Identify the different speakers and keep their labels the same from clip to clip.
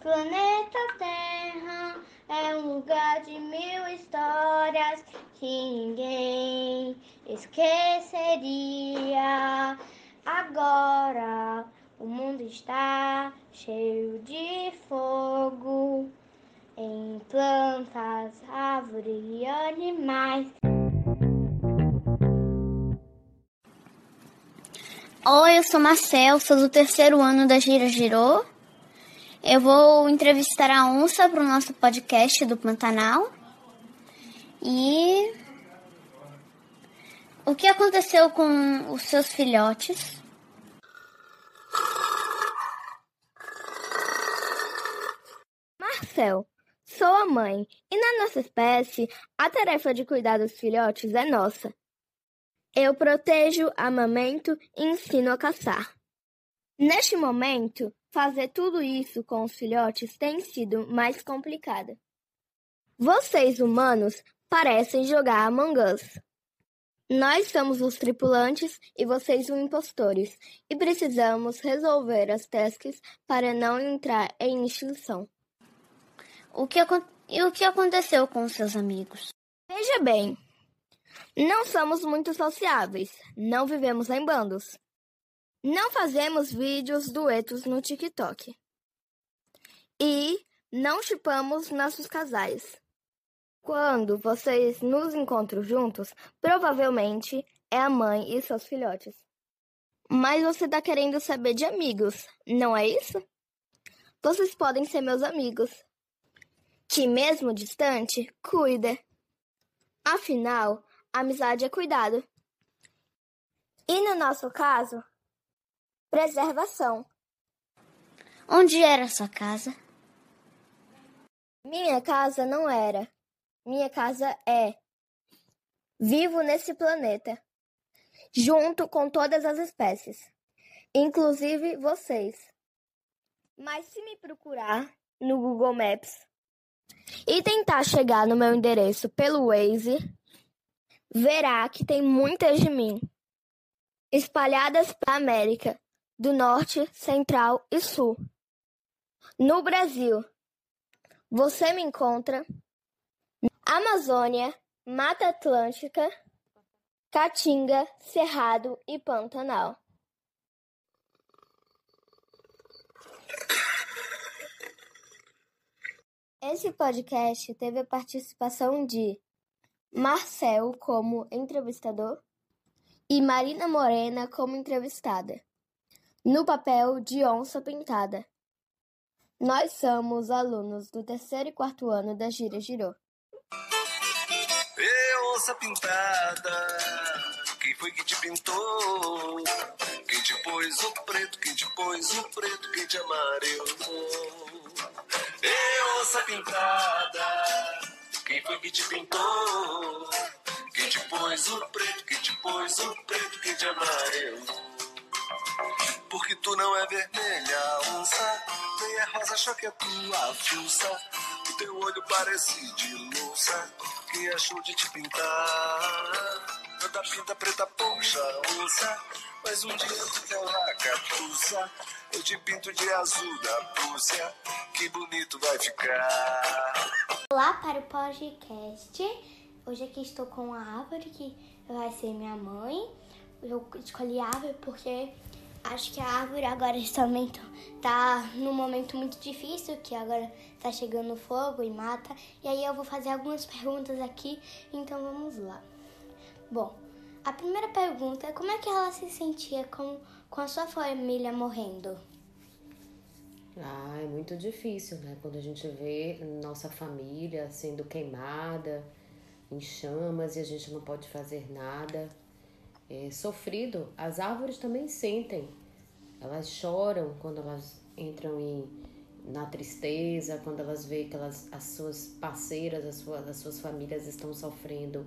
Speaker 1: Planeta Terra é um lugar de mil histórias que ninguém esqueceria. Agora o mundo está cheio de fogo em plantas, árvores e animais.
Speaker 2: Oi, eu sou Marcel, sou do terceiro ano da Gira Girou. Eu vou entrevistar a onça para o nosso podcast do Pantanal. E o que aconteceu com os seus filhotes?
Speaker 3: Marcel, sou a mãe e na nossa espécie a tarefa de cuidar dos filhotes é nossa. Eu protejo, amamento e ensino a caçar. Neste momento, fazer tudo isso com os filhotes tem sido mais complicado. Vocês, humanos, parecem jogar Among Us. Nós somos os tripulantes e vocês os impostores, e precisamos resolver as tasks para não entrar em extinção.
Speaker 2: O que, e o que aconteceu com seus amigos?
Speaker 3: Veja bem, não somos muito sociáveis, não vivemos em bandos. Não fazemos vídeos duetos no TikTok. E não chipamos nossos casais. Quando vocês nos encontram juntos, provavelmente é a mãe e seus filhotes. Mas você está querendo saber de amigos, não é isso? Vocês podem ser meus amigos. Que mesmo distante, cuida. Afinal, amizade é cuidado. E no nosso caso, preservação.
Speaker 2: Onde era sua casa?
Speaker 3: Minha casa não era. Minha casa é. Vivo nesse planeta, junto com todas as espécies, inclusive vocês. Mas se me procurar no Google Maps e tentar chegar no meu endereço pelo Waze, verá que tem muitas de mim, espalhadas pela América do Norte, Central e Sul. No Brasil, você me encontra Amazônia, Mata Atlântica, Caatinga, Cerrado e Pantanal. Esse podcast teve a participação de Marcel como entrevistador e Marina Morena como entrevistada, no papel de onça pintada. Nós somos alunos do terceiro e quarto ano da Gira Girou.
Speaker 4: E onça pintada, quem foi que te pintou? Quem te pôs o preto, quem te pôs o preto, quem te amarelou? E onça pintada, quem foi que te pintou? Quem te pôs o preto, quem te pôs o preto, quem te amarelou? Porque tu não é vermelha, onça, nem é rosa, só que é tua fuça. O teu olho parece de louça, quem achou de te pintar? Tanta pinta preta, poxa, onça, mas um dia tu quer uma catuça. Eu te pinto de azul da Rússia, que bonito vai ficar.
Speaker 1: Olá para o podcast. Hoje aqui estou com a árvore que vai ser minha mãe. Eu escolhi a árvore porque acho que a árvore agora momento tá num momento muito difícil, que agora tá chegando fogo e mata. E aí eu vou fazer algumas perguntas aqui, então vamos lá. Bom, a primeira pergunta é como é que ela se sentia com, com a sua família morrendo?
Speaker 5: Ah, é muito difícil, né? Quando a gente vê nossa família sendo queimada em chamas e a gente não pode fazer nada. É sofrido. As árvores também sentem. Elas choram quando elas entram em, na tristeza, quando elas veem que elas, as suas parceiras, as suas, as suas famílias estão sofrendo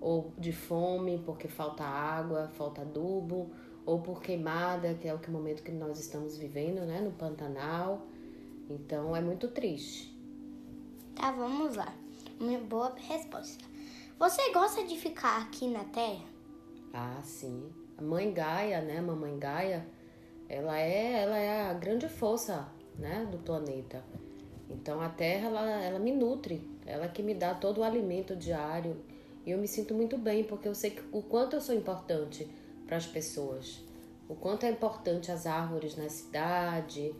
Speaker 5: ou de fome porque falta água, falta adubo, ou por queimada, que é o momento que nós estamos vivendo, né, no Pantanal. Então é muito triste.
Speaker 1: Tá, vamos lá. Uma boa resposta. Você gosta de ficar aqui na Terra?
Speaker 5: Ah, sim. A mãe Gaia, né, mamãe Gaia, ela é, ela é a grande força, né, do planeta. Então a Terra, ela, ela me nutre, ela que me dá todo o alimento diário. E eu me sinto muito bem, porque eu sei que, o quanto eu sou importante para as pessoas. O quanto é importante as árvores na cidade,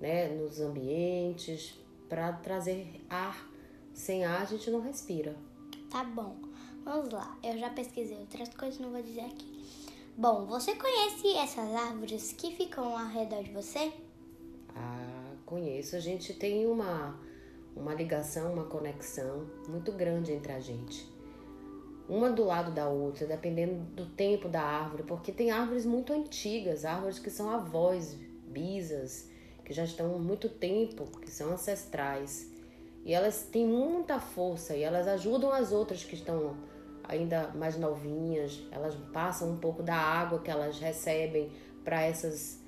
Speaker 5: né, nos ambientes, para trazer ar. Sem ar a gente não respira.
Speaker 1: Tá bom. Vamos lá. Eu já pesquisei outras coisas, não vou dizer aqui. Bom, você conhece essas árvores que ficam ao redor de você?
Speaker 5: Ah, conheço. A gente tem uma, uma ligação, uma conexão muito grande entre a gente. Uma do lado da outra, dependendo do tempo da árvore, porque tem árvores muito antigas, árvores que são avós, bisas, que já estão há muito tempo, que são ancestrais. E elas têm muita força e elas ajudam as outras que estão ainda mais novinhas, elas passam um pouco da água que elas recebem para essas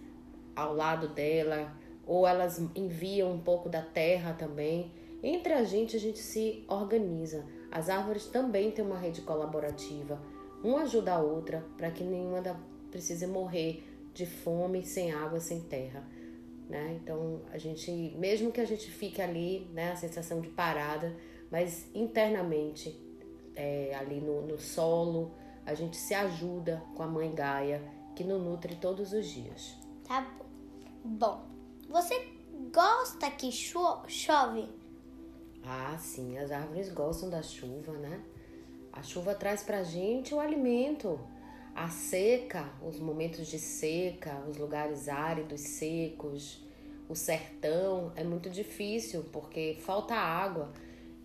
Speaker 5: ao lado dela, ou elas enviam um pouco da terra também. Entre a gente, a gente se organiza. As árvores também têm uma rede colaborativa. Uma ajuda a outra para que nenhuma da, precise morrer de fome, sem água, sem terra. Né? Então, a gente, mesmo que a gente fique ali, né, a sensação de parada, mas internamente, é, ali no, no solo, a gente se ajuda com a mãe Gaia, que nos nutre todos os dias.
Speaker 1: Tá bom. Bom, você gosta que cho chove?
Speaker 5: Ah, sim, as árvores gostam da chuva, né? A chuva traz pra gente o alimento. A seca, os momentos de seca, os lugares áridos, secos, o sertão é muito difícil porque falta água.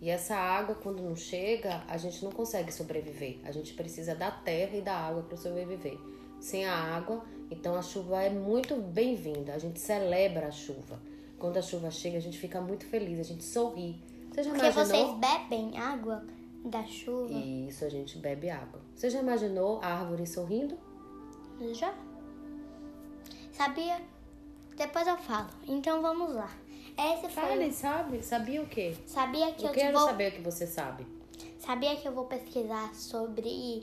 Speaker 5: E essa água, quando não chega, a gente não consegue sobreviver. A gente precisa da terra e da água para sobreviver. Sem a água, então a chuva é muito bem-vinda. A gente celebra a chuva. Quando a chuva chega, a gente fica muito feliz, a gente sorri.
Speaker 1: Você já Porque imaginou? vocês bebem água da chuva?
Speaker 5: Isso, a gente bebe água. Você já imaginou a árvore sorrindo?
Speaker 1: Já. Sabia? Depois eu falo. Então vamos lá.
Speaker 5: Esse foi... Fale, sabe? Sabia o quê?
Speaker 1: Sabia que eu,
Speaker 5: eu quero
Speaker 1: vou...
Speaker 5: saber o que você sabe.
Speaker 1: Sabia que eu vou pesquisar sobre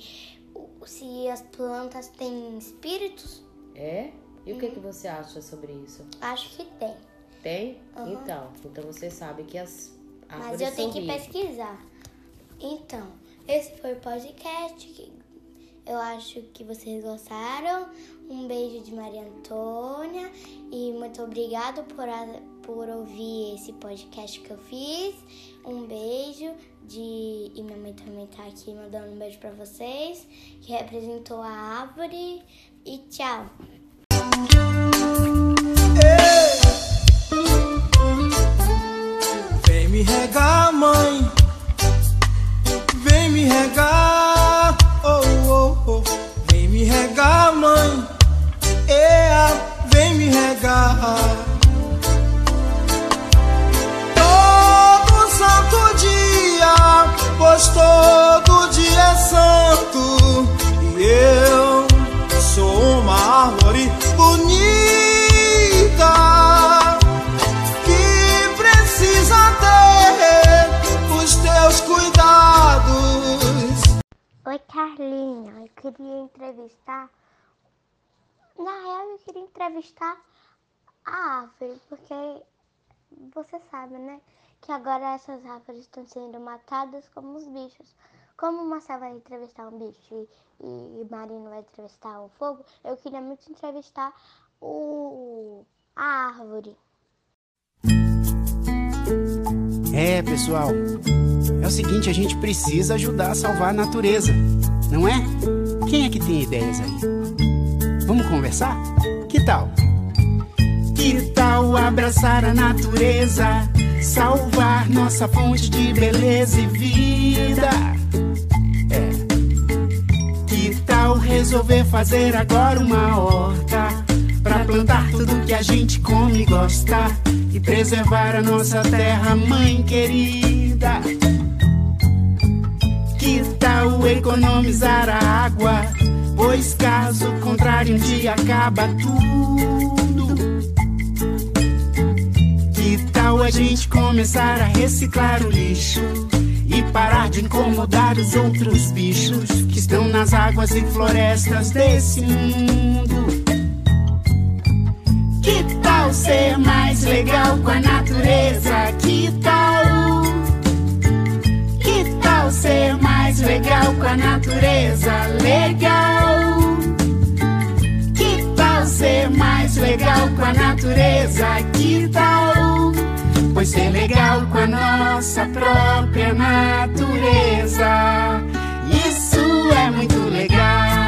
Speaker 1: se as plantas têm espíritos?
Speaker 5: É? E o que, uhum. que você acha sobre isso?
Speaker 1: Acho que tem.
Speaker 5: Tem? Uhum. Então, então você sabe que as
Speaker 1: mas eu tenho que pesquisar. Então, esse foi o podcast. Eu acho que vocês gostaram. Um beijo de Maria Antônia e muito obrigado por, por ouvir esse podcast que eu fiz. Um beijo de. E minha mãe também tá aqui mandando um beijo para vocês, que representou a árvore. E tchau!
Speaker 6: Me regar, mãe. Vem me regar, oh, oh, oh. Vem me regar, mãe. Ea, vem me regar. Todo santo dia, pois
Speaker 1: queria entrevistar. Na real, eu queria entrevistar a árvore, porque você sabe, né? Que agora essas árvores estão sendo matadas como os bichos. Como o Marcel vai entrevistar um bicho e, e Marino vai entrevistar o fogo, eu queria muito entrevistar o, a árvore.
Speaker 7: É, pessoal. É o seguinte, a gente precisa ajudar a salvar a natureza, não é? Quem é que tem ideias aí? Vamos conversar? Que tal? Que tal abraçar a natureza, salvar nossa fonte de beleza e vida? É. Que tal resolver fazer agora uma horta pra plantar tudo que a gente come e gosta e preservar a nossa terra, mãe querida? Tal economizar a água? Pois caso contrário, um dia acaba tudo. Que tal a gente começar a reciclar o lixo e parar de incomodar vários outros bichos que estão nas águas e florestas desse mundo. Que tal ser mais legal com a natureza? Que tal? Que tal ser mais mais legal com a natureza legal. Que tal ser mais legal com a natureza? Que tal? Pois ser legal com a nossa própria natureza. Isso é muito legal.